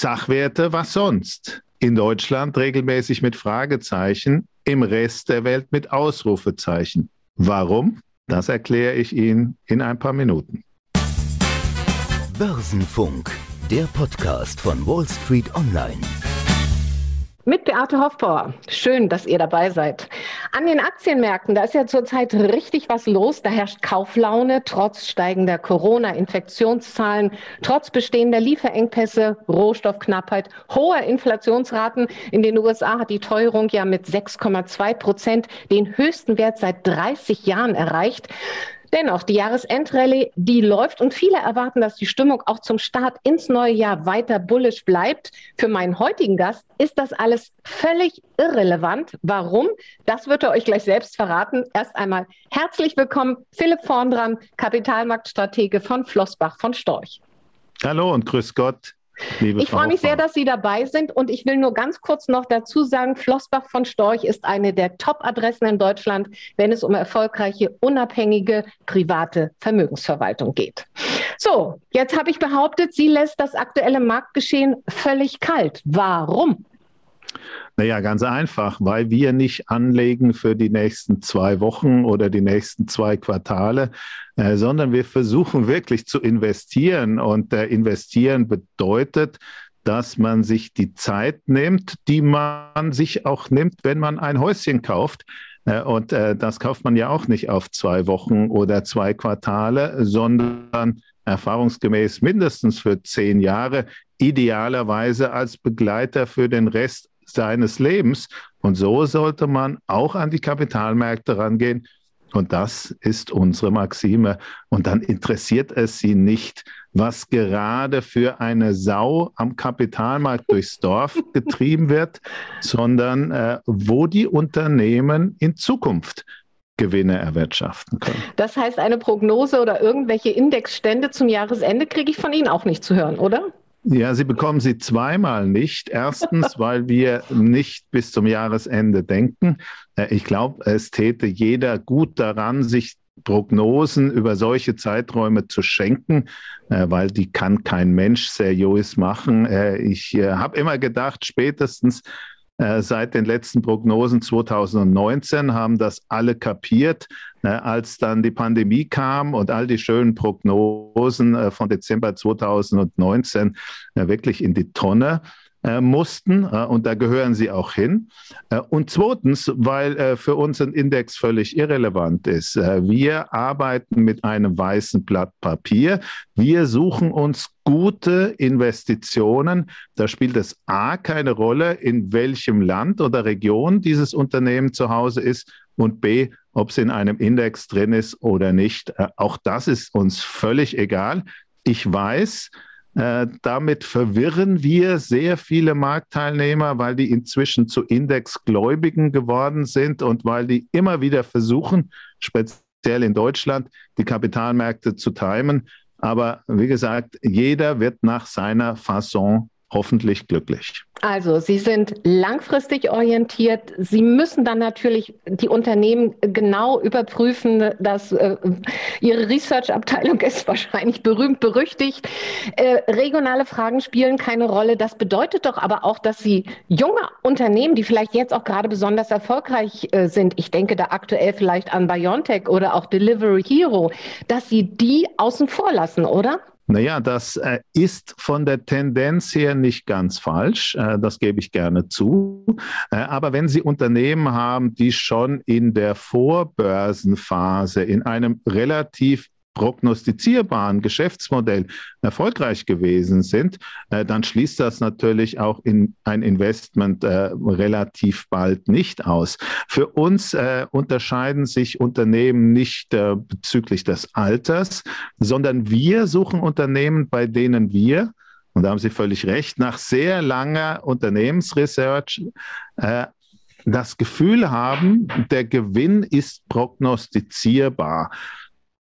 Sachwerte, was sonst? In Deutschland regelmäßig mit Fragezeichen, im Rest der Welt mit Ausrufezeichen. Warum? Das erkläre ich Ihnen in ein paar Minuten. Börsenfunk, der Podcast von Wall Street Online mit Beate Hofbauer. Schön, dass ihr dabei seid. An den Aktienmärkten, da ist ja zurzeit richtig was los. Da herrscht Kauflaune trotz steigender Corona-Infektionszahlen, trotz bestehender Lieferengpässe, Rohstoffknappheit, hoher Inflationsraten. In den USA hat die Teuerung ja mit 6,2 Prozent den höchsten Wert seit 30 Jahren erreicht. Dennoch, die Jahresendrallye, die läuft und viele erwarten, dass die Stimmung auch zum Start ins neue Jahr weiter bullisch bleibt. Für meinen heutigen Gast ist das alles völlig irrelevant. Warum? Das wird er euch gleich selbst verraten. Erst einmal herzlich willkommen, Philipp Vorndran, Kapitalmarktstratege von Flossbach von Storch. Hallo und grüß Gott. Liebe ich freue mich sehr, dass Sie dabei sind und ich will nur ganz kurz noch dazu sagen, Flossbach von Storch ist eine der Top-Adressen in Deutschland, wenn es um erfolgreiche, unabhängige, private Vermögensverwaltung geht. So, jetzt habe ich behauptet, sie lässt das aktuelle Marktgeschehen völlig kalt. Warum? Naja, ganz einfach, weil wir nicht anlegen für die nächsten zwei Wochen oder die nächsten zwei Quartale, äh, sondern wir versuchen wirklich zu investieren. Und äh, investieren bedeutet, dass man sich die Zeit nimmt, die man sich auch nimmt, wenn man ein Häuschen kauft. Äh, und äh, das kauft man ja auch nicht auf zwei Wochen oder zwei Quartale, sondern erfahrungsgemäß mindestens für zehn Jahre, idealerweise als Begleiter für den Rest seines Lebens. Und so sollte man auch an die Kapitalmärkte rangehen. Und das ist unsere Maxime. Und dann interessiert es Sie nicht, was gerade für eine Sau am Kapitalmarkt durchs Dorf getrieben wird, sondern äh, wo die Unternehmen in Zukunft Gewinne erwirtschaften können. Das heißt, eine Prognose oder irgendwelche Indexstände zum Jahresende kriege ich von Ihnen auch nicht zu hören, oder? Ja, Sie bekommen sie zweimal nicht. Erstens, weil wir nicht bis zum Jahresende denken. Äh, ich glaube, es täte jeder gut daran, sich Prognosen über solche Zeiträume zu schenken, äh, weil die kann kein Mensch seriös machen. Äh, ich habe immer gedacht, spätestens seit den letzten Prognosen 2019 haben das alle kapiert. Ne, als dann die Pandemie kam und all die schönen Prognosen äh, von Dezember 2019 äh, wirklich in die Tonne äh, mussten und da gehören sie auch hin. und zweitens, weil für uns ein Index völlig irrelevant ist. wir arbeiten mit einem weißen Blatt Papier. Wir suchen uns gute Investitionen. Da spielt es A keine Rolle, in welchem Land oder Region dieses Unternehmen zu Hause ist und B, ob es in einem Index drin ist oder nicht. Äh, auch das ist uns völlig egal. Ich weiß, äh, damit verwirren wir sehr viele Marktteilnehmer, weil die inzwischen zu Indexgläubigen geworden sind und weil die immer wieder versuchen, speziell in Deutschland, die Kapitalmärkte zu timen. Aber wie gesagt, jeder wird nach seiner Fasson hoffentlich glücklich. Also, Sie sind langfristig orientiert. Sie müssen dann natürlich die Unternehmen genau überprüfen, dass äh, Ihre Research-Abteilung ist wahrscheinlich berühmt berüchtigt. Äh, regionale Fragen spielen keine Rolle. Das bedeutet doch aber auch, dass Sie junge Unternehmen, die vielleicht jetzt auch gerade besonders erfolgreich äh, sind, ich denke da aktuell vielleicht an BioNTech oder auch Delivery Hero, dass Sie die außen vor lassen, oder? Naja, das äh, ist von der Tendenz her nicht ganz falsch, äh, das gebe ich gerne zu. Äh, aber wenn Sie Unternehmen haben, die schon in der Vorbörsenphase in einem relativ prognostizierbaren Geschäftsmodell erfolgreich gewesen sind, äh, dann schließt das natürlich auch in ein Investment äh, relativ bald nicht aus. Für uns äh, unterscheiden sich Unternehmen nicht äh, bezüglich des Alters, sondern wir suchen Unternehmen, bei denen wir und da haben Sie völlig recht, nach sehr langer Unternehmensresearch äh, das Gefühl haben, der Gewinn ist prognostizierbar.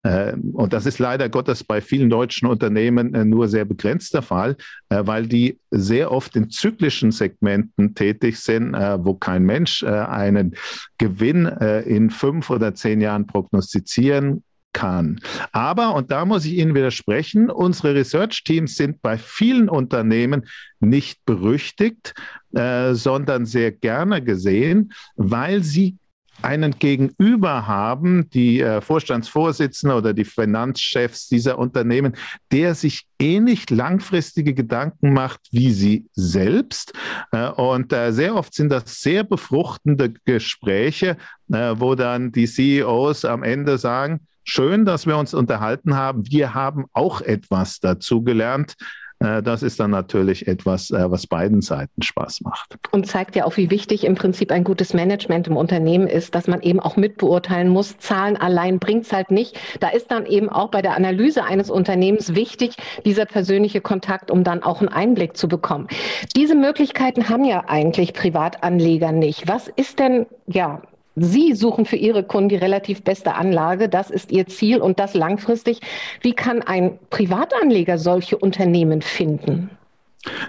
Ähm, und das ist leider Gottes bei vielen deutschen Unternehmen äh, nur sehr begrenzt der Fall, äh, weil die sehr oft in zyklischen Segmenten tätig sind, äh, wo kein Mensch einen Gewinn in fünf oder zehn Jahren prognostizieren kann. Aber, und da muss ich Ihnen widersprechen, unsere Research-Teams sind bei vielen Unternehmen nicht berüchtigt, äh, sondern sehr gerne gesehen, weil sie einen Gegenüber haben, die äh, Vorstandsvorsitzende oder die Finanzchefs dieser Unternehmen, der sich ähnlich langfristige Gedanken macht wie sie selbst. Äh, und äh, sehr oft sind das sehr befruchtende Gespräche, äh, wo dann die CEOs am Ende sagen, schön, dass wir uns unterhalten haben. Wir haben auch etwas dazu gelernt. Äh, das ist dann natürlich etwas, äh, was beiden Seiten Spaß macht. Und zeigt ja auch, wie wichtig im Prinzip ein gutes Management im Unternehmen ist, dass man eben auch mitbeurteilen muss. Zahlen allein bringt es halt nicht. Da ist dann eben auch bei der Analyse eines Unternehmens wichtig, dieser persönliche Kontakt, um dann auch einen Einblick zu bekommen. Diese Möglichkeiten haben ja eigentlich Privatanleger nicht. Was ist denn, ja, Sie suchen für Ihre Kunden die relativ beste Anlage. Das ist Ihr Ziel und das langfristig. Wie kann ein Privatanleger solche Unternehmen finden?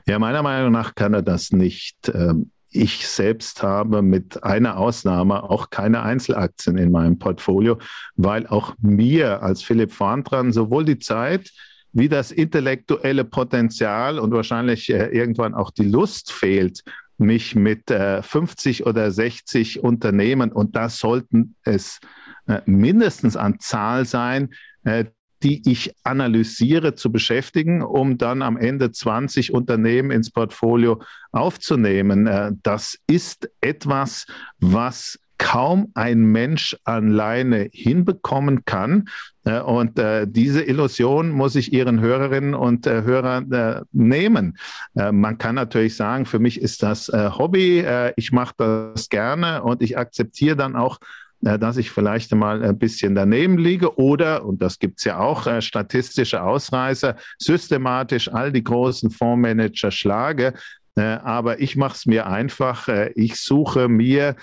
Ja, meiner Meinung nach kann er das nicht. Ähm, ich selbst habe mit einer Ausnahme auch keine Einzelaktien in meinem Portfolio, weil auch mir als Philipp Vorntran sowohl die Zeit wie das intellektuelle Potenzial und wahrscheinlich äh, irgendwann auch die Lust fehlt, mich mit äh, 50 oder 60 Unternehmen, und das sollten es äh, mindestens an Zahl sein, äh, die ich analysiere, zu beschäftigen, um dann am Ende 20 Unternehmen ins Portfolio aufzunehmen. Äh, das ist etwas, was kaum ein Mensch alleine hinbekommen kann. Äh, und äh, diese Illusion muss ich Ihren Hörerinnen und äh, Hörern äh, nehmen. Äh, man kann natürlich sagen, für mich ist das äh, Hobby, ich mache das gerne und ich akzeptiere dann auch, dass ich vielleicht mal ein bisschen daneben liege oder, und das gibt es ja auch, statistische Ausreißer, systematisch all die großen Fondsmanager schlage. aber ich mache es mir einfach. ich suche mir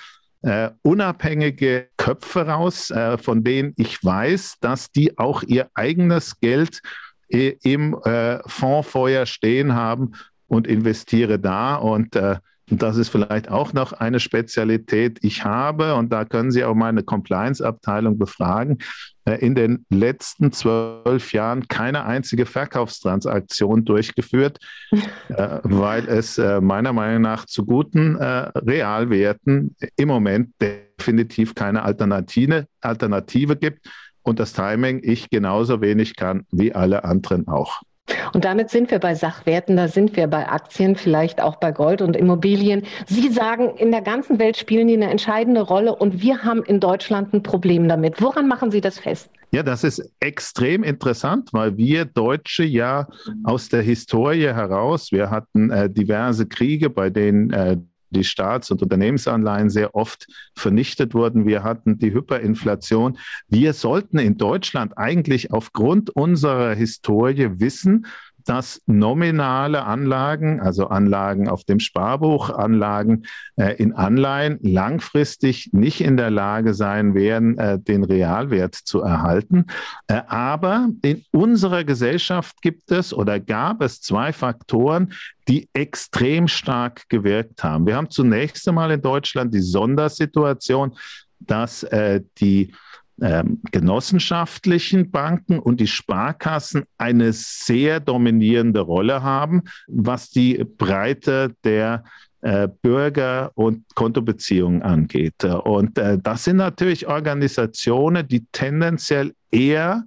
äh, unabhängige Köpfe raus, äh, von denen ich weiß, dass die auch ihr eigenes Geld äh, im äh, Fonds vorher stehen haben und investiere da. Und äh, und das ist vielleicht auch noch eine Spezialität. Ich habe, und da können Sie auch meine Compliance-Abteilung befragen, äh, in den letzten zwölf Jahren keine einzige Verkaufstransaktion durchgeführt, äh, weil es äh, meiner Meinung nach zu guten Realwerten im Moment definitiv keine Alternative, Alternative gibt und das Timing ich genauso wenig kann wie alle anderen auch. Und damit sind wir bei Sachwerten, da sind wir bei Aktien, vielleicht auch bei Gold und Immobilien. Sie sagen, in der ganzen Welt spielen die eine entscheidende Rolle und wir haben in Deutschland ein Problem damit. Woran machen Sie das fest? Ja, das ist extrem interessant, weil wir Deutsche ja aus der Historie heraus, wir hatten äh, diverse Kriege, bei denen äh, die Staats- und Unternehmensanleihen sehr oft vernichtet wurden. Wir hatten die Hyperinflation. Wir sollten in Deutschland eigentlich aufgrund unserer Historie wissen, dass nominale Anlagen, also Anlagen auf dem Sparbuch, Anlagen äh, in Anleihen langfristig nicht in der Lage sein werden, äh, den Realwert zu erhalten. Äh, aber in unserer Gesellschaft gibt es oder gab es zwei Faktoren, die extrem stark gewirkt haben. Wir haben zunächst einmal in Deutschland die Sondersituation, dass äh, die ähm, genossenschaftlichen Banken und die Sparkassen eine sehr dominierende Rolle haben, was die Breite der äh, Bürger- und Kontobeziehungen angeht. Und äh, das sind natürlich Organisationen, die tendenziell eher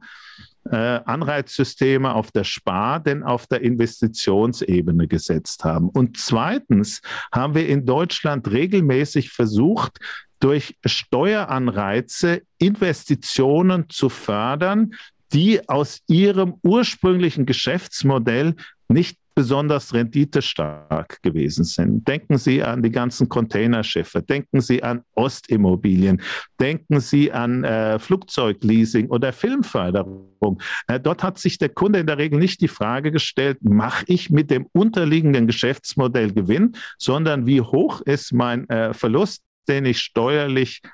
Anreizsysteme auf der Spar- denn auf der Investitionsebene gesetzt haben. Und zweitens haben wir in Deutschland regelmäßig versucht, durch Steueranreize Investitionen zu fördern, die aus ihrem ursprünglichen Geschäftsmodell nicht besonders renditestark gewesen sind. Denken Sie an die ganzen Containerschiffe, denken Sie an Ostimmobilien, denken Sie an äh, Flugzeugleasing oder Filmförderung. Äh, dort hat sich der Kunde in der Regel nicht die Frage gestellt, mache ich mit dem unterliegenden Geschäftsmodell Gewinn, sondern wie hoch ist mein äh, Verlust den ich steuerlich äh,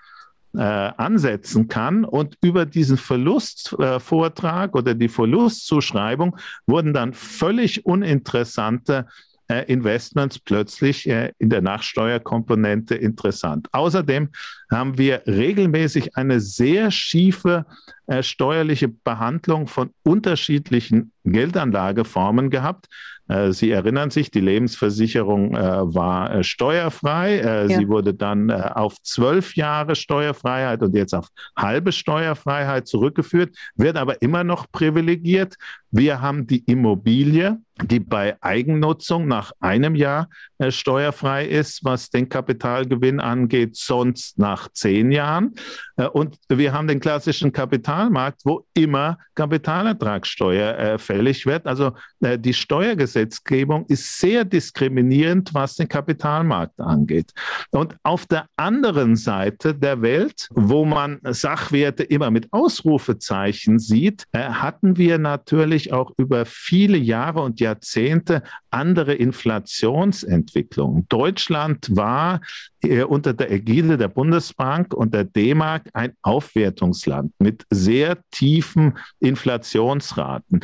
ansetzen kann. Und über diesen Verlustvortrag äh, oder die Verlustzuschreibung wurden dann völlig uninteressante äh, Investments plötzlich äh, in der Nachsteuerkomponente interessant. Außerdem haben wir regelmäßig eine sehr schiefe äh, steuerliche Behandlung von unterschiedlichen Geldanlageformen gehabt. Äh, Sie erinnern sich, die Lebensversicherung äh, war äh, steuerfrei. Ja. Sie wurde dann auf zwölf Jahre Steuerfreiheit und jetzt auf halbe Steuerfreiheit zurückgeführt, wird aber immer noch privilegiert. Wir haben die Immobilie, die bei Eigennutzung nach einem Jahr äh, steuerfrei ist, was den Kapitalgewinn angeht, sonst nach zehn Jahren. Äh, und wir haben den klassischen Kapitalmarkt, wo immer Kapitalertragssteuer äh, fällig wird. Also äh, die Steuergesetzgebung ist sehr diskriminierend, was den Kapitalmarkt angeht. Und auf der anderen Seite der Welt, wo man Sachwerte immer mit Ausrufezeichen sieht, äh, hatten wir natürlich auch über viele Jahre und Jahrzehnte andere Inflationsentwicklungen. Deutschland war äh, unter der Ägide der Bundesbank und der D-Mark ein Aufwertungsland mit sehr tiefen Inflationsraten.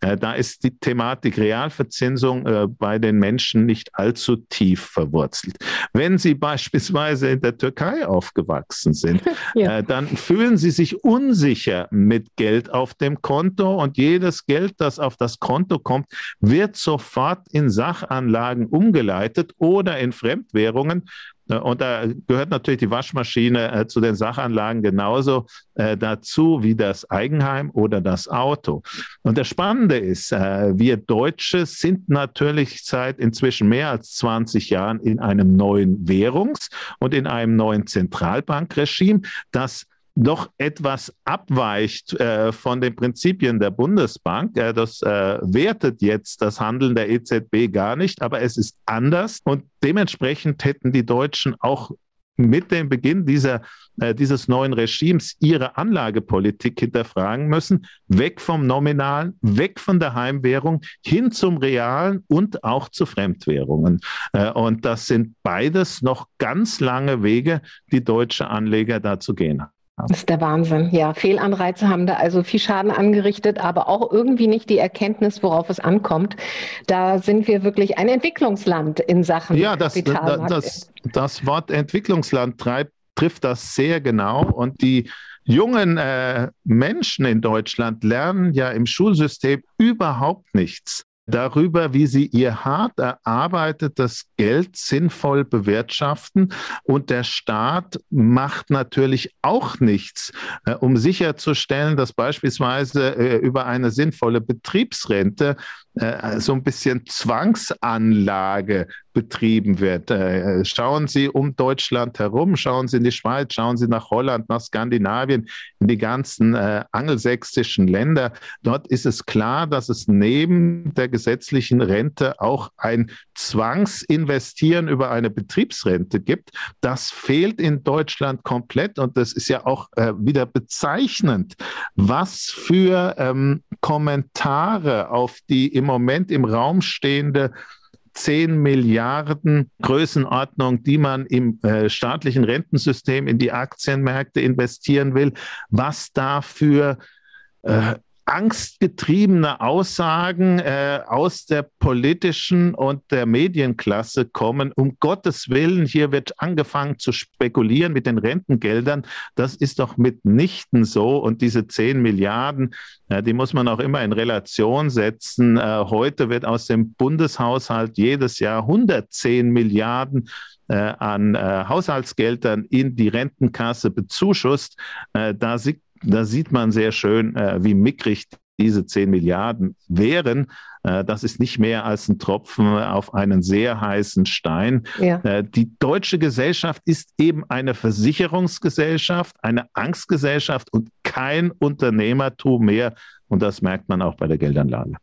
Äh, da ist die Thematik Realverzinsung äh, bei den Menschen nicht allzu tief verwurzelt. Wenn Sie beispielsweise in der Türkei aufgewachsen sind, ja. Äh, dann fühlen Sie sich unsicher mit Geld auf dem Konto und jedes Geld, das auf das Konto kommt, wird sofort in Sachanlagen umgeleitet oder in Fremdwährungen, und da gehört natürlich die Waschmaschine äh, zu den Sachanlagen genauso äh, dazu wie das Eigenheim oder das Auto. Und das Spannende ist, äh, wir Deutsche sind natürlich seit inzwischen mehr als 20 Jahren in einem neuen Währungs- und in einem neuen Zentralbankregime, das doch etwas abweicht äh, von den Prinzipien der Bundesbank. Äh, das äh, wertet jetzt das Handeln der EZB gar nicht, aber es ist anders und dementsprechend hätten die Deutschen auch mit dem Beginn dieser, äh, dieses neuen Regimes ihre Anlagepolitik hinterfragen müssen, weg vom Nominalen, weg von der Heimwährung, hin zum Realen und auch zu Fremdwährungen. Äh, und das sind beides noch ganz lange Wege, die deutsche Anleger da zu gehen haben. Das ist der Wahnsinn. Ja, Fehlanreize haben da also viel Schaden angerichtet, aber auch irgendwie nicht die Erkenntnis, worauf es ankommt. Da sind wir wirklich ein Entwicklungsland in Sachen ja, das, Kapitalmarkt. Das, das Wort Entwicklungsland treibt, trifft das sehr genau und die jungen äh, Menschen in Deutschland lernen ja im Schulsystem überhaupt nichts darüber, wie sie ihr hart erarbeitetes Geld sinnvoll bewirtschaften. Und der Staat macht natürlich auch nichts, äh, um sicherzustellen, dass beispielsweise äh, über eine sinnvolle Betriebsrente äh, so ein bisschen Zwangsanlage betrieben wird. Äh, schauen Sie um Deutschland herum, schauen Sie in die Schweiz, schauen Sie nach Holland, nach Skandinavien, in die ganzen äh, angelsächsischen Länder. Dort ist es klar, dass es neben der gesetzlichen Rente auch ein Zwangsinvestieren über eine Betriebsrente gibt. Das fehlt in Deutschland komplett und das ist ja auch äh, wieder bezeichnend, was für ähm, Kommentare auf die im Moment im Raum stehende 10 Milliarden Größenordnung, die man im äh, staatlichen Rentensystem in die Aktienmärkte investieren will, was da für äh, angstgetriebene Aussagen äh, aus der politischen und der Medienklasse kommen. Um Gottes Willen, hier wird angefangen zu spekulieren mit den Rentengeldern. Das ist doch mitnichten so. Und diese 10 Milliarden, äh, die muss man auch immer in Relation setzen. Äh, heute wird aus dem Bundeshaushalt jedes Jahr 110 Milliarden äh, an äh, Haushaltsgeldern in die Rentenkasse bezuschusst. Äh, da sieht da sieht man sehr schön, äh, wie mickrig diese 10 Milliarden wären. Äh, das ist nicht mehr als ein Tropfen auf einen sehr heißen Stein. Ja. Äh, die deutsche Gesellschaft ist eben eine Versicherungsgesellschaft, eine Angstgesellschaft und kein Unternehmertum mehr. Und das merkt man auch bei der Geldanlage.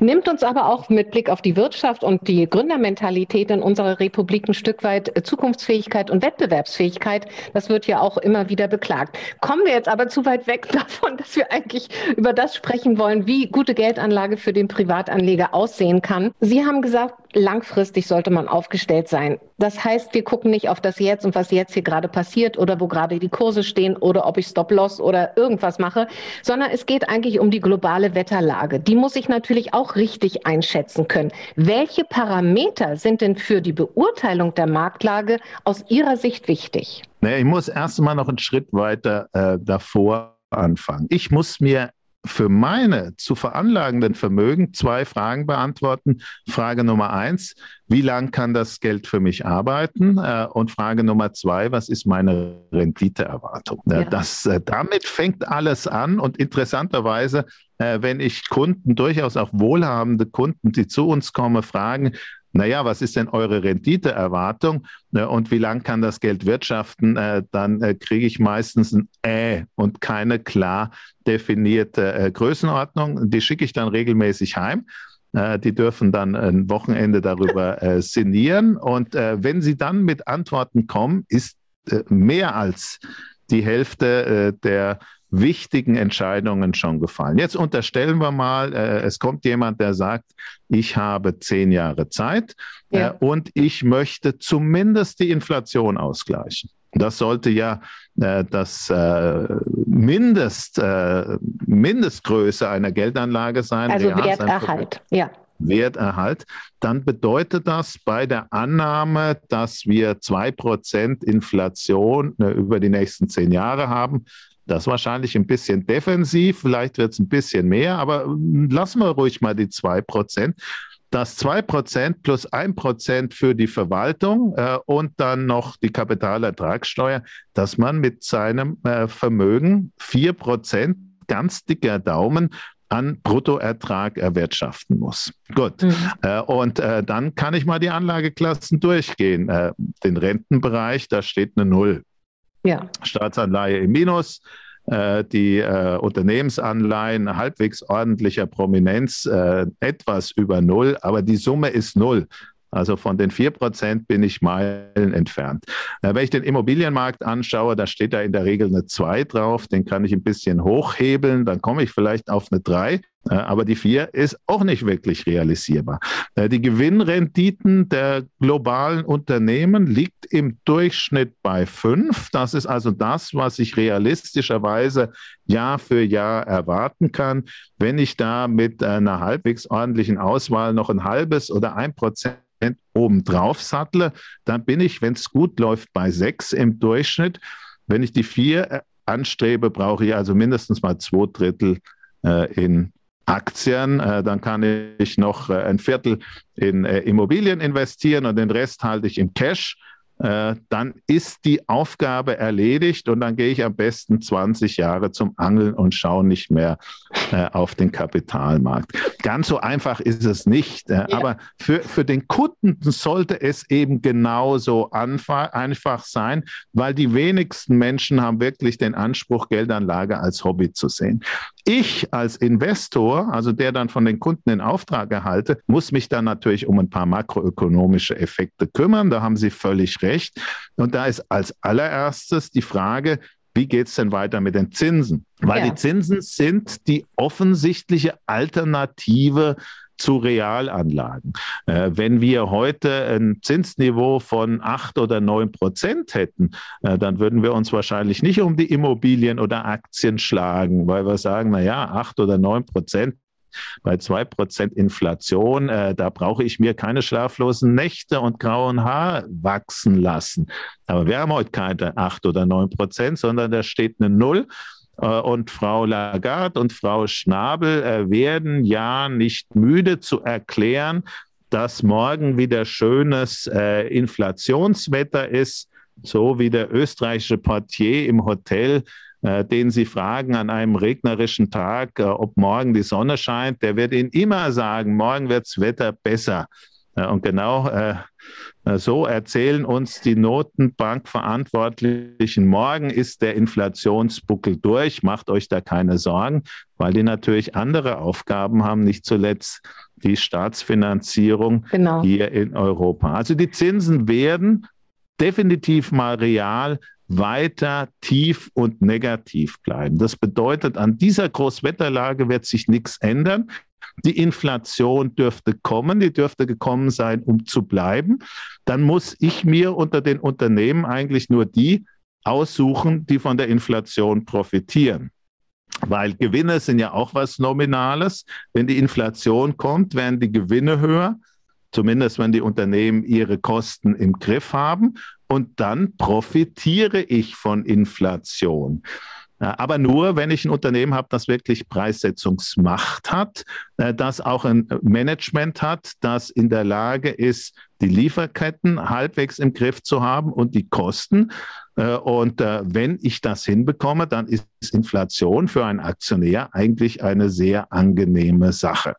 Nimmt uns aber auch mit Blick auf die Wirtschaft und die Gründermentalität in unserer Republik ein Stück weit äh, Zukunftsfähigkeit und Wettbewerbsfähigkeit. Das wird ja auch immer wieder beklagt. Kommen wir jetzt aber zu weit weg davon, dass wir eigentlich über das sprechen wollen, wie gute Geldanlage für den Privatanleger aussehen kann. Sie haben gesagt, langfristig sollte man aufgestellt sein. Das heißt, wir gucken nicht auf das Jetzt und was jetzt hier gerade passiert oder wo gerade die Kurse stehen oder ob ich Stop-Loss oder irgendwas mache, sondern es geht eigentlich um die globale Wetterlage. Die muss ich natürlich auch richtig einschätzen können. Welche Parameter sind denn für die Beurteilung der Marktlage aus Ihrer Sicht wichtig? Naja, ich muss erst mal noch einen Schritt weiter äh, davor anfangen. Ich muss mir für meine zu veranlagenden Vermögen zwei Fragen beantworten. Frage Nummer eins, wie lang kann das Geld für mich arbeiten? Äh, und Frage Nummer zwei, was ist meine Renditeerwartung? Ja. Das, äh, damit fängt alles an und interessanterweise, äh, wenn ich Kunden, durchaus auch wohlhabende Kunden, die zu uns kommen, fragen, naja, was ist denn eure Renditeerwartung und wie lang kann das Geld wirtschaften, äh, dann äh, kriege ich meistens ein Äh und keine klar definierte äh, Größenordnung. Die schicke ich dann regelmäßig heim. Die dürfen dann ein Wochenende darüber sinnieren. Und wenn sie dann mit Antworten kommen, ist mehr als die Hälfte der wichtigen Entscheidungen schon gefallen. Jetzt unterstellen wir mal, äh, es kommt jemand, der sagt, ich habe zehn Jahre Zeit ja. äh, und ich möchte zumindest die Inflation ausgleichen. Das sollte ja äh, das äh, Mindest, äh, Mindestgröße einer Geldanlage sein. Also Werterhalt, ja. Werterhalt, dann bedeutet das bei der Annahme, dass wir zwei Prozent Inflation äh, über die nächsten zehn Jahre haben, das wahrscheinlich ein bisschen defensiv, vielleicht wird es ein bisschen mehr, aber lassen wir ruhig mal die 2%. Das 2% plus 1% für die Verwaltung äh, und dann noch die Kapitalertragssteuer, dass man mit seinem äh, Vermögen 4% ganz dicker Daumen an Bruttoertrag erwirtschaften muss. Gut. Mhm. Äh, und äh, dann kann ich mal die Anlageklassen durchgehen. Äh, den Rentenbereich, da steht eine Null. Ja. Staatsanleihe im Minus, äh, die äh, Unternehmensanleihen halbwegs ordentlicher Prominenz äh, etwas über Null, aber die Summe ist Null. Also von den 4% bin ich Meilen entfernt. Wenn ich den Immobilienmarkt anschaue, da steht da in der Regel eine 2 drauf, den kann ich ein bisschen hochhebeln, dann komme ich vielleicht auf eine 3. Äh, aber die 4 ist auch nicht wirklich realisierbar. Äh, die Gewinnrenditen der globalen Unternehmen liegt im Durchschnitt bei 5. Das ist also das, was ich realistischerweise Jahr für Jahr erwarten kann. Wenn ich da mit einer halbwegs ordentlichen Auswahl noch ein halbes oder ein Prozent obendrauf sattle, dann bin ich, wenn es gut läuft, bei 6 im Durchschnitt. Wenn ich die 4 äh, anstrebe, brauche ich also mindestens mal zwei Drittel in Aktien, äh, dann kann ich noch äh, ein Viertel in äh, Immobilien investieren und den Rest halte ich im Cash. Dann ist die Aufgabe erledigt und dann gehe ich am besten 20 Jahre zum Angeln und schaue nicht mehr äh, auf den Kapitalmarkt. Ganz so einfach ist es nicht, äh, ja. aber für, für den Kunden sollte es eben genauso einfach sein, weil die wenigsten Menschen haben wirklich den Anspruch, Geldanlage als Hobby zu sehen. Ich als Investor, also der dann von den Kunden den Auftrag erhalte, muss mich dann natürlich um ein paar makroökonomische Effekte kümmern. Da haben Sie völlig recht. Und da ist als allererstes die Frage, wie geht es denn weiter mit den Zinsen? Weil ja. die Zinsen sind die offensichtliche Alternative zu Realanlagen. Äh, wenn wir heute ein Zinsniveau von acht oder neun Prozent hätten, äh, dann würden wir uns wahrscheinlich nicht um die Immobilien oder Aktien schlagen, weil wir sagen, na ja, acht oder neun Prozent bei 2% Inflation, äh, da brauche ich mir keine schlaflosen Nächte und grauen Haar wachsen lassen. Aber wir haben heute keine 8 oder 9 Prozent, sondern da steht eine Null. Äh, und Frau Lagarde und Frau Schnabel äh, werden ja nicht müde zu erklären, dass morgen wieder schönes äh, Inflationswetter ist, so wie der österreichische Portier im Hotel den Sie fragen an einem regnerischen Tag, ob morgen die Sonne scheint, der wird Ihnen immer sagen, morgen wird das Wetter besser. Äh, und genau äh, äh, so erzählen uns die Notenbankverantwortlichen, morgen ist der Inflationsbuckel durch, macht euch da keine Sorgen, weil die natürlich andere Aufgaben haben, nicht zuletzt die Staatsfinanzierung genau. hier in Europa. Also die Zinsen werden definitiv mal real weiter tief und negativ bleiben. Das bedeutet, an dieser Großwetterlage wird sich nichts ändern. Die Inflation dürfte kommen, die dürfte gekommen sein, um zu bleiben. Dann muss ich mir unter den Unternehmen eigentlich nur die aussuchen, die von der Inflation profitieren. Weil Gewinne sind ja auch was Nominales. Wenn die Inflation kommt, werden die Gewinne höher, zumindest wenn die Unternehmen ihre Kosten im Griff haben. Und dann profitiere ich von Inflation. Aber nur, wenn ich ein Unternehmen habe, das wirklich Preissetzungsmacht hat, äh, das auch ein Management hat, das in der Lage ist, die Lieferketten halbwegs im Griff zu haben und die Kosten. Äh, und äh, wenn ich das hinbekomme, dann ist Inflation für einen Aktionär eigentlich eine sehr angenehme Sache.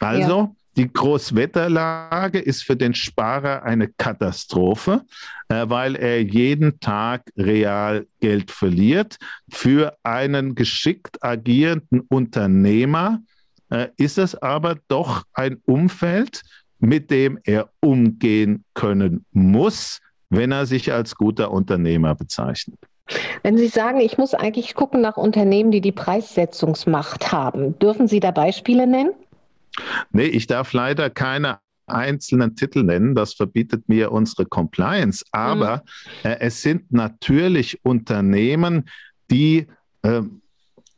Also. Die Großwetterlage ist für den Sparer eine Katastrophe, äh, weil er jeden Tag real Geld verliert. Für einen geschickt agierenden Unternehmer äh, ist es aber doch ein Umfeld, mit dem er umgehen können muss, wenn er sich als guter Unternehmer bezeichnet. Wenn Sie sagen, ich muss eigentlich gucken nach Unternehmen, die die Preissetzungsmacht haben, dürfen Sie da Beispiele nennen? Nee, ich darf leider keine einzelnen Titel nennen, das verbietet mir unsere Compliance, aber mhm. äh, es sind natürlich Unternehmen, die äh,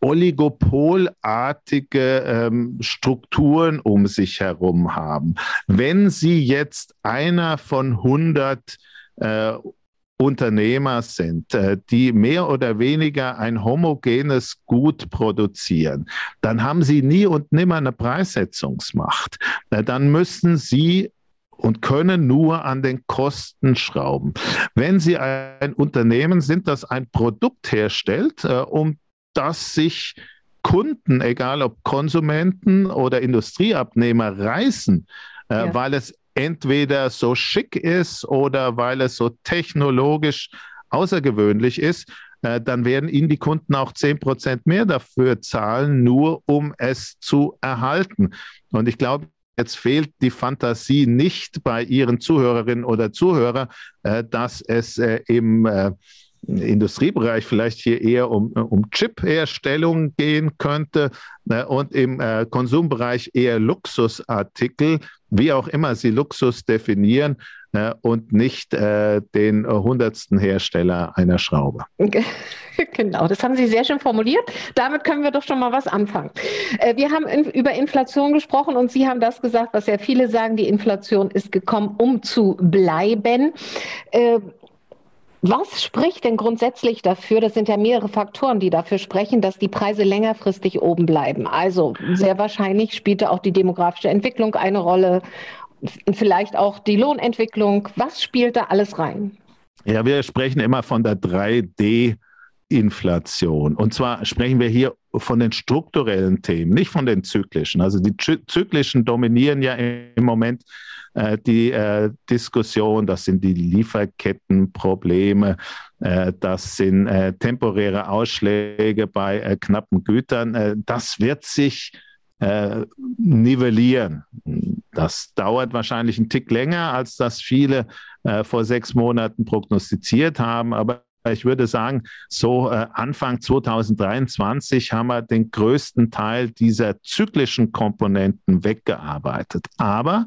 oligopolartige ähm, Strukturen um sich herum haben. Wenn Sie jetzt einer von 100 äh, Unternehmer sind, äh, die mehr oder weniger ein homogenes Gut produzieren, dann haben sie nie und nimmer eine Preissetzungsmacht. Dann müssen sie und können nur an den Kosten schrauben. Wenn Sie ein Unternehmen sind, das ein Produkt herstellt, äh, um das sich Kunden, egal ob Konsumenten oder Industrieabnehmer, reißen, äh, ja. weil es entweder so schick ist oder weil es so technologisch außergewöhnlich ist, äh, dann werden Ihnen die Kunden auch 10 Prozent mehr dafür zahlen, nur um es zu erhalten. Und ich glaube, jetzt fehlt die Fantasie nicht bei Ihren Zuhörerinnen oder Zuhörern, äh, dass es äh, im Industriebereich vielleicht hier eher um, um Chip-Herstellung gehen könnte ne, und im äh, Konsumbereich eher Luxusartikel, wie auch immer Sie Luxus definieren äh, und nicht äh, den hundertsten Hersteller einer Schraube. Genau, das haben Sie sehr schön formuliert. Damit können wir doch schon mal was anfangen. Äh, wir haben in, über Inflation gesprochen und Sie haben das gesagt, was ja viele sagen, die Inflation ist gekommen, um zu bleiben. Was spricht denn grundsätzlich dafür? Das sind ja mehrere Faktoren, die dafür sprechen, dass die Preise längerfristig oben bleiben. Also sehr wahrscheinlich spielte auch die demografische Entwicklung eine Rolle, vielleicht auch die Lohnentwicklung. Was spielt da alles rein? Ja, wir sprechen immer von der 3D. Inflation. Und zwar sprechen wir hier von den strukturellen Themen, nicht von den zyklischen. Also die zyklischen dominieren ja im Moment äh, die äh, Diskussion. Das sind die Lieferkettenprobleme, äh, das sind äh, temporäre Ausschläge bei äh, knappen Gütern. Äh, das wird sich nivellieren. Das dauert wahrscheinlich einen Tick länger, als das viele vor sechs Monaten prognostiziert haben, aber ich würde sagen, so äh, Anfang 2023 haben wir den größten Teil dieser zyklischen Komponenten weggearbeitet. Aber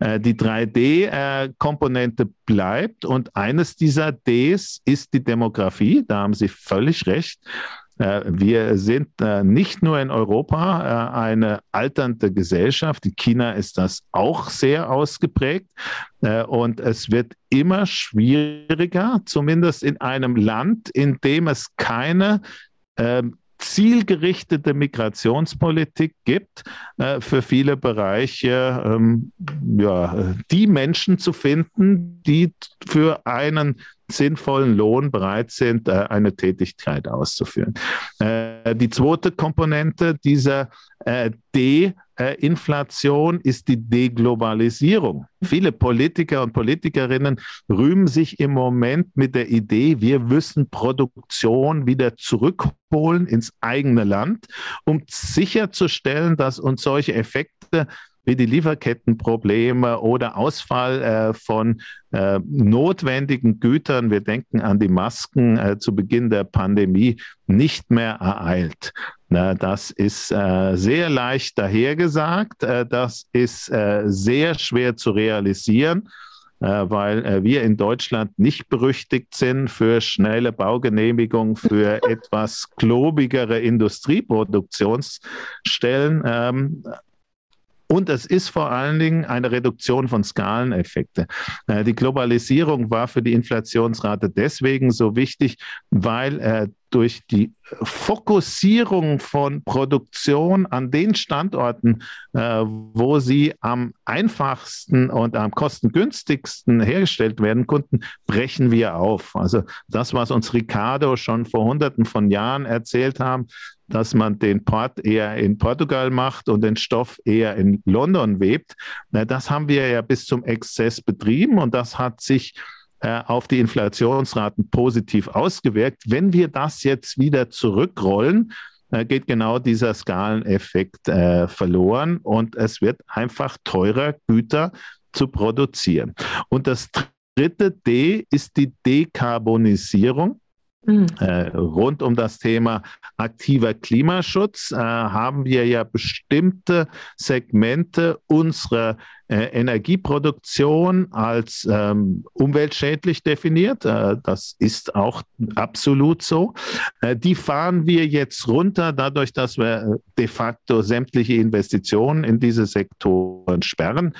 äh, die 3D-Komponente äh, bleibt und eines dieser Ds ist die Demografie. Da haben Sie völlig recht. Äh, wir sind nicht nur in Europa eine alternde Gesellschaft. In China ist das auch sehr ausgeprägt. Und es wird immer schwieriger, zumindest in einem Land, in dem es keine ähm, zielgerichtete Migrationspolitik gibt, äh, für viele Bereiche ähm, ja, die Menschen zu finden, die für einen sinnvollen Lohn bereit sind, äh, eine Tätigkeit auszuführen. Äh, die zweite Komponente dieser äh, De-Inflation ist die Deglobalisierung. Viele Politiker und Politikerinnen rühmen sich im Moment mit der Idee, wir müssen Produktion wieder zurückholen ins eigene Land, um sicherzustellen, dass uns solche Effekte wie die Lieferkettenprobleme oder Ausfall äh, von äh, notwendigen Gütern, wir denken an die Masken äh, zu Beginn der Pandemie, nicht mehr ereilt. Na, das ist äh, sehr leicht dahergesagt, äh, das ist äh, sehr schwer zu realisieren weil wir in Deutschland nicht berüchtigt sind für schnelle Baugenehmigung für etwas klobigere Industrieproduktionsstellen. Und es ist vor allen Dingen eine Reduktion von Skaleneffekte. Äh, die Globalisierung war für die Inflationsrate deswegen so wichtig, weil äh, durch die Fokussierung von Produktion an den Standorten, äh, wo sie am einfachsten und am kostengünstigsten hergestellt werden konnten, brechen wir auf. Also das, was uns Ricardo schon vor Hunderten von Jahren erzählt haben, dass man den Port eher in Portugal macht und den Stoff eher in London webt. Das haben wir ja bis zum Exzess betrieben und das hat sich äh, auf die Inflationsraten positiv ausgewirkt. Wenn wir das jetzt wieder zurückrollen, äh, geht genau dieser Skaleneffekt äh, verloren und es wird einfach teurer, Güter zu produzieren. Und das dritte D ist die Dekarbonisierung. Mhm. Äh, rund um das Thema aktiver Klimaschutz äh, haben wir ja bestimmte Segmente unserer Energieproduktion als ähm, umweltschädlich definiert. Äh, das ist auch absolut so. Äh, die fahren wir jetzt runter, dadurch, dass wir äh, de facto sämtliche Investitionen in diese Sektoren sperren.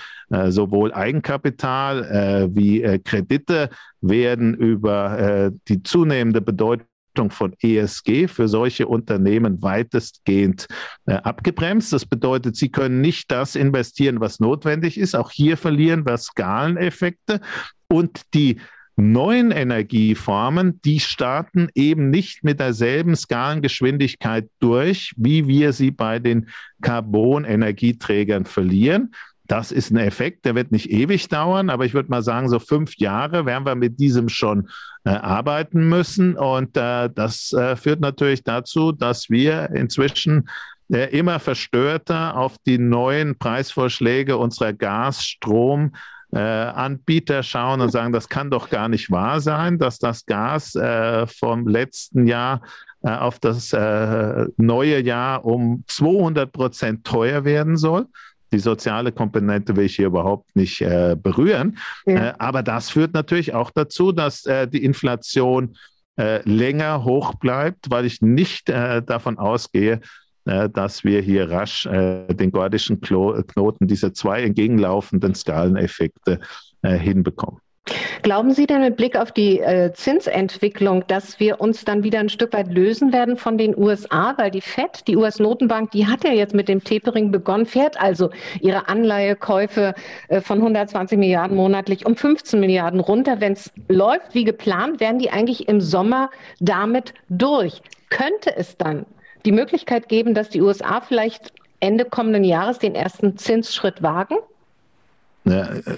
sowohl Eigenkapital wie Kredite werden über die zunehmende Bedeutung von ESG für solche Unternehmen weitestgehend äh, abgebremst. Das bedeutet, sie können nicht das investieren, was notwendig ist. Auch hier verlieren wir Skaleneffekte und die neuen Energieformen, die starten eben nicht mit derselben Skalengeschwindigkeit durch, wie wir sie bei den Carbon-Energieträgern verlieren. Das ist ein Effekt, der wird nicht ewig dauern, aber ich würde mal sagen, so fünf Jahre werden wir mit diesem schon äh, arbeiten müssen. Und äh, das äh, führt natürlich dazu, dass wir inzwischen äh, immer verstörter auf die neuen Preisvorschläge unserer Gas-, Strom- äh, Anbieter schauen und sagen, das kann doch gar nicht wahr sein, dass das Gas äh, vom letzten Jahr auf das neue Jahr um 200 Prozent teuer werden soll. Die soziale Komponente will ich hier überhaupt nicht äh, berühren. Ja. Äh, aber das führt natürlich auch dazu, dass äh, die Inflation äh, länger hoch bleibt, weil ich nicht äh, davon ausgehe, äh, dass wir hier rasch den gordischen Knoten, diese zwei entgegenlaufenden Skaleneffekte hinbekommen. Glauben Sie denn mit Blick auf die äh, Zinsentwicklung, dass wir uns dann wieder ein Stück weit lösen werden von den USA? Weil die FED, die US-Notenbank, die hat ja jetzt mit dem Tapering begonnen, fährt also ihre Anleihekäufe äh, von 120 Milliarden monatlich um 15 Milliarden runter. Wenn es läuft wie geplant, werden die eigentlich im Sommer damit durch. Könnte es dann die Möglichkeit geben, dass die USA vielleicht Ende kommenden Jahres den ersten Zinsschritt wagen? Ja, äh,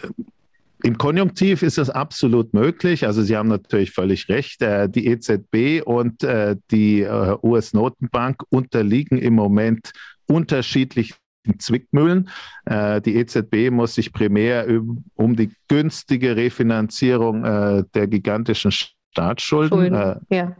im Konjunktiv ist das absolut möglich. Also Sie haben natürlich völlig recht. Äh, die EZB und äh, die äh, US-Notenbank unterliegen im Moment unterschiedlichen Zwickmühlen. Die EZB muss sich primär um die günstige Refinanzierung der gigantischen Staatsschulden Schulden, ja.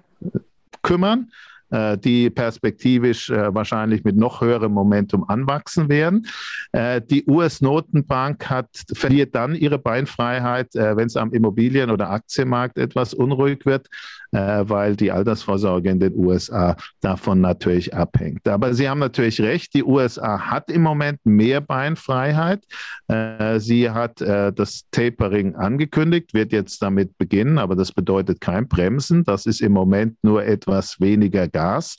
kümmern. Äh, die perspektivisch äh, wahrscheinlich mit noch höherem Momentum anwachsen werden. Äh, die US-Notenbank hat, verliert dann ihre Beinfreiheit, wenn es am Immobilien- oder Aktienmarkt etwas unruhig wird, weil die Altersvorsorge in den USA davon natürlich abhängt. Aber Sie haben natürlich recht, die USA hat im Moment mehr Beinfreiheit. Sie hat das Tapering angekündigt, wird jetzt damit beginnen, aber das bedeutet kein Bremsen. Das ist im Moment nur etwas weniger Gas Gas.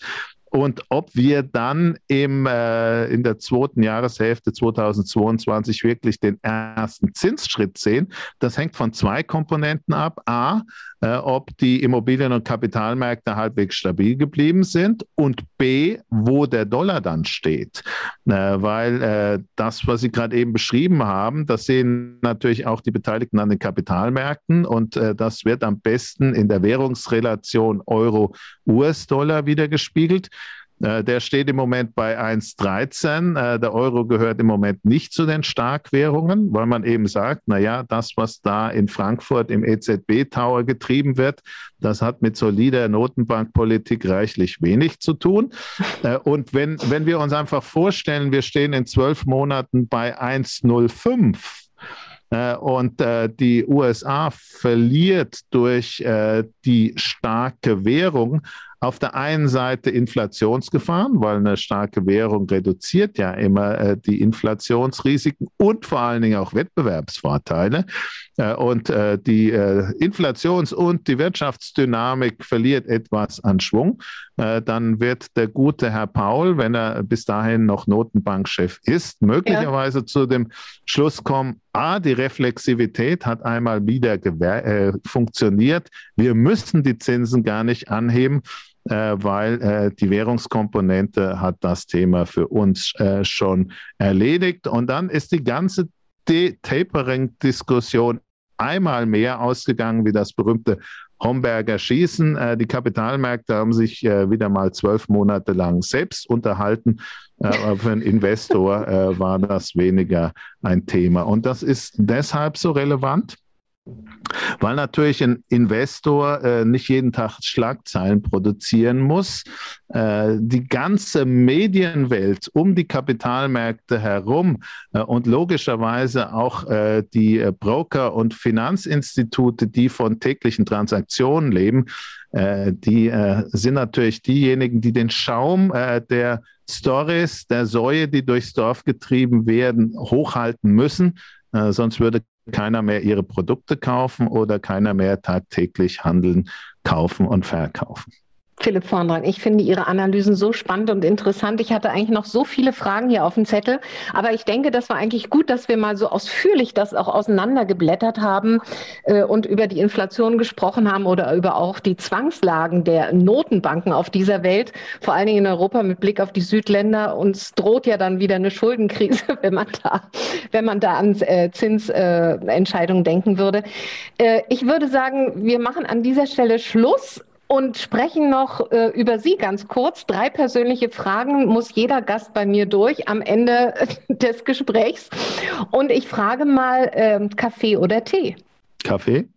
Und ob wir dann im, äh, in der zweiten Jahreshälfte 2022 wirklich den ersten Zinsschritt sehen, das hängt von zwei Komponenten ab. A, äh, ob die Immobilien- und Kapitalmärkte halbwegs stabil geblieben sind und B, wo der Dollar dann steht. Äh, weil äh, das, was Sie gerade eben beschrieben haben, das sehen natürlich auch die Beteiligten an den Kapitalmärkten und äh, das wird am besten in der Währungsrelation Euro-US-Dollar wiedergespiegelt. Äh, der steht im Moment bei 1,13. Äh, der Euro gehört im Moment nicht zu den Starkwährungen, weil man eben sagt, na ja, das, was da in Frankfurt im EZB Tower getrieben wird, das hat mit solider Notenbankpolitik reichlich wenig zu tun. Äh, und wenn, wenn wir uns einfach vorstellen, wir stehen in zwölf Monaten bei 1,05 und die USA verliert durch die starke Währung, auf der einen Seite Inflationsgefahren, weil eine starke Währung reduziert ja immer äh, die Inflationsrisiken und vor allen Dingen auch Wettbewerbsvorteile. Äh, und äh, die äh, Inflations- und die Wirtschaftsdynamik verliert etwas an Schwung. Äh, dann wird der gute Herr Paul, wenn er bis dahin noch Notenbankchef ist, möglicherweise ja. zu dem Schluss kommen, A, die Reflexivität hat einmal wieder äh, funktioniert. Wir müssen die Zinsen gar nicht anheben weil äh, die Währungskomponente hat das Thema für uns äh, schon erledigt. Und dann ist die ganze Tapering-Diskussion einmal mehr ausgegangen wie das berühmte Homberger Schießen. Äh, die Kapitalmärkte haben sich äh, wieder mal zwölf Monate lang selbst unterhalten. Äh, für einen Investor war das weniger ein Thema. Und das ist deshalb so relevant, weil natürlich ein Investor äh, nicht jeden Tag Schlagzeilen produzieren muss. Äh, die ganze Medienwelt um die Kapitalmärkte herum äh, und logischerweise auch äh, die äh, Broker und Finanzinstitute, die von täglichen Transaktionen leben, äh, die sind natürlich diejenigen, die den Schaum der Stories, der Säue, die durchs Dorf getrieben werden, hochhalten müssen. sonst würde keiner mehr ihre Produkte kaufen oder keiner mehr tagtäglich handeln, kaufen und verkaufen. Philipp Vorndran, ich finde Ihre Analysen so spannend und interessant. Ich hatte eigentlich noch so viele Fragen hier auf dem Zettel, aber ich denke, das war eigentlich gut, dass wir mal so ausführlich das auch auseinandergeblättert haben äh, und über die Inflation gesprochen haben oder über auch die Zwangslagen der Notenbanken auf dieser Welt, vor allen Dingen in Europa mit Blick auf die Südländer. Uns droht ja dann wieder eine Schuldenkrise, wenn man da, wenn man da an äh, Zinsentscheidungen äh, denken würde. Äh, ich würde sagen, wir machen an dieser Stelle Schluss und sprechen noch äh, über Sie ganz kurz. Drei persönliche Fragen muss jeder Gast bei mir durch am Ende des Gesprächs. Und ich frage mal, äh, Kaffee oder Tee? Kaffee.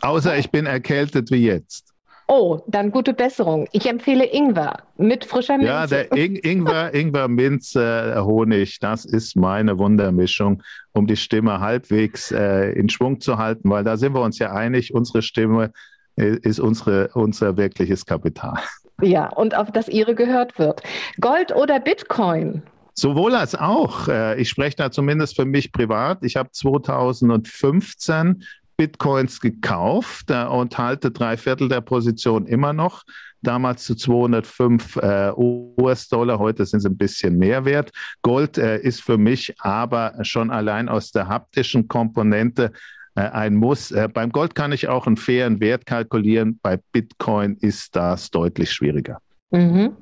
Außer ich bin erkältet wie jetzt. Oh, dann gute Besserung. Ich empfehle Ingwer mit frischer Minze. Ja, der In Ingwer, Ingwer, Minze, Honig, das ist meine Wundermischung, um die Stimme halbwegs äh, in Schwung zu halten, weil da sind wir uns ja einig, unsere Stimme ist unsere, unser wirkliches Kapital. Ja, und auf das Ihre gehört wird. Gold oder Bitcoin? Sowohl als auch. Äh, ich spreche da zumindest für mich privat. Ich habe 2015 Bitcoins gekauft äh, und halte drei Viertel der Position immer noch. Damals zu 205 äh, US-Dollar, heute sind sie ein bisschen mehr wert. Gold ist für mich aber schon allein aus der haptischen Komponente ein Muss. Äh, beim Gold kann ich auch einen fairen Wert kalkulieren. Bei Bitcoin ist das deutlich schwieriger. Mhm.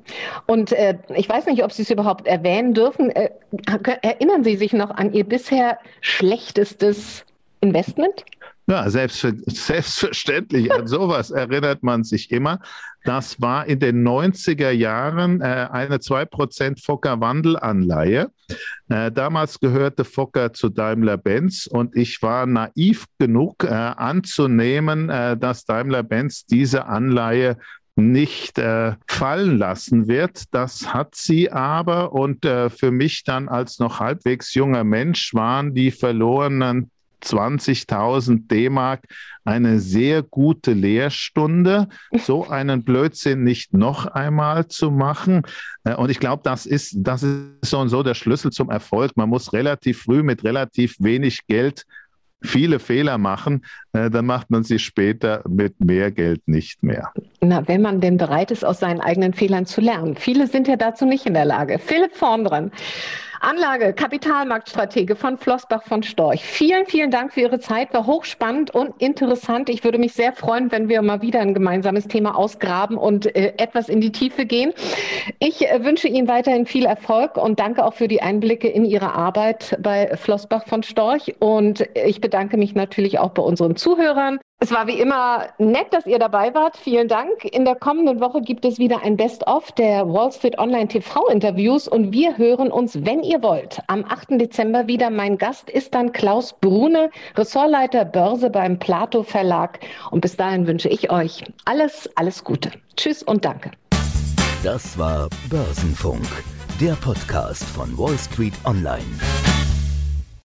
Und äh, ich weiß nicht, ob Sie es überhaupt erwähnen dürfen. Äh, erinnern Sie sich noch an Ihr bisher schlechtestes Investment? Ja, selbstverständlich. An sowas erinnert man sich immer. Das war in den 90er Jahren äh, eine 2% Fokker Wandelanleihe. Äh, damals gehörte Fokker zu Daimler-Benz und ich war naiv genug äh, anzunehmen, äh, dass Daimler-Benz diese Anleihe nicht äh, fallen lassen wird. Das hat sie aber und äh, für mich dann als noch halbwegs junger Mensch waren die verlorenen 20.000 D-Mark eine sehr gute Lehrstunde, so einen Blödsinn nicht noch einmal zu machen. Äh, und ich glaube, das ist, das ist so und so der Schlüssel zum Erfolg. Man muss relativ früh mit relativ wenig Geld viele Fehler machen, äh, dann macht man sie später mit mehr Geld nicht mehr. Na, wenn man denn bereit ist, aus seinen eigenen Fehlern zu lernen. Viele sind ja dazu nicht in der Lage. Philipp vorn dran. Anlage, Kapitalmarktstratege von Flossbach von Storch. Vielen, vielen Dank für Ihre Zeit. War hochspannend und interessant. Ich würde mich sehr freuen, wenn wir mal wieder ein gemeinsames Thema ausgraben und äh, etwas in die Tiefe gehen. Ich äh, wünsche Ihnen weiterhin viel Erfolg und danke auch für die Einblicke in Ihre Arbeit bei Flossbach von Storch. Und ich bedanke mich natürlich auch bei unseren Zuhörern. Es war wie immer nett, dass ihr dabei wart. Vielen Dank. In der kommenden Woche gibt es wieder ein Best-of der Wall Street Online TV-Interviews und wir hören uns, wenn ihr wollt, am 8. Dezember wieder. Mein Gast ist dann Klaus Brune, Ressortleiter Börse beim Plato Verlag. Und bis dahin wünsche ich euch alles, alles Gute. Tschüss und danke. Das war Börsenfunk, der Podcast von Wall Street Online.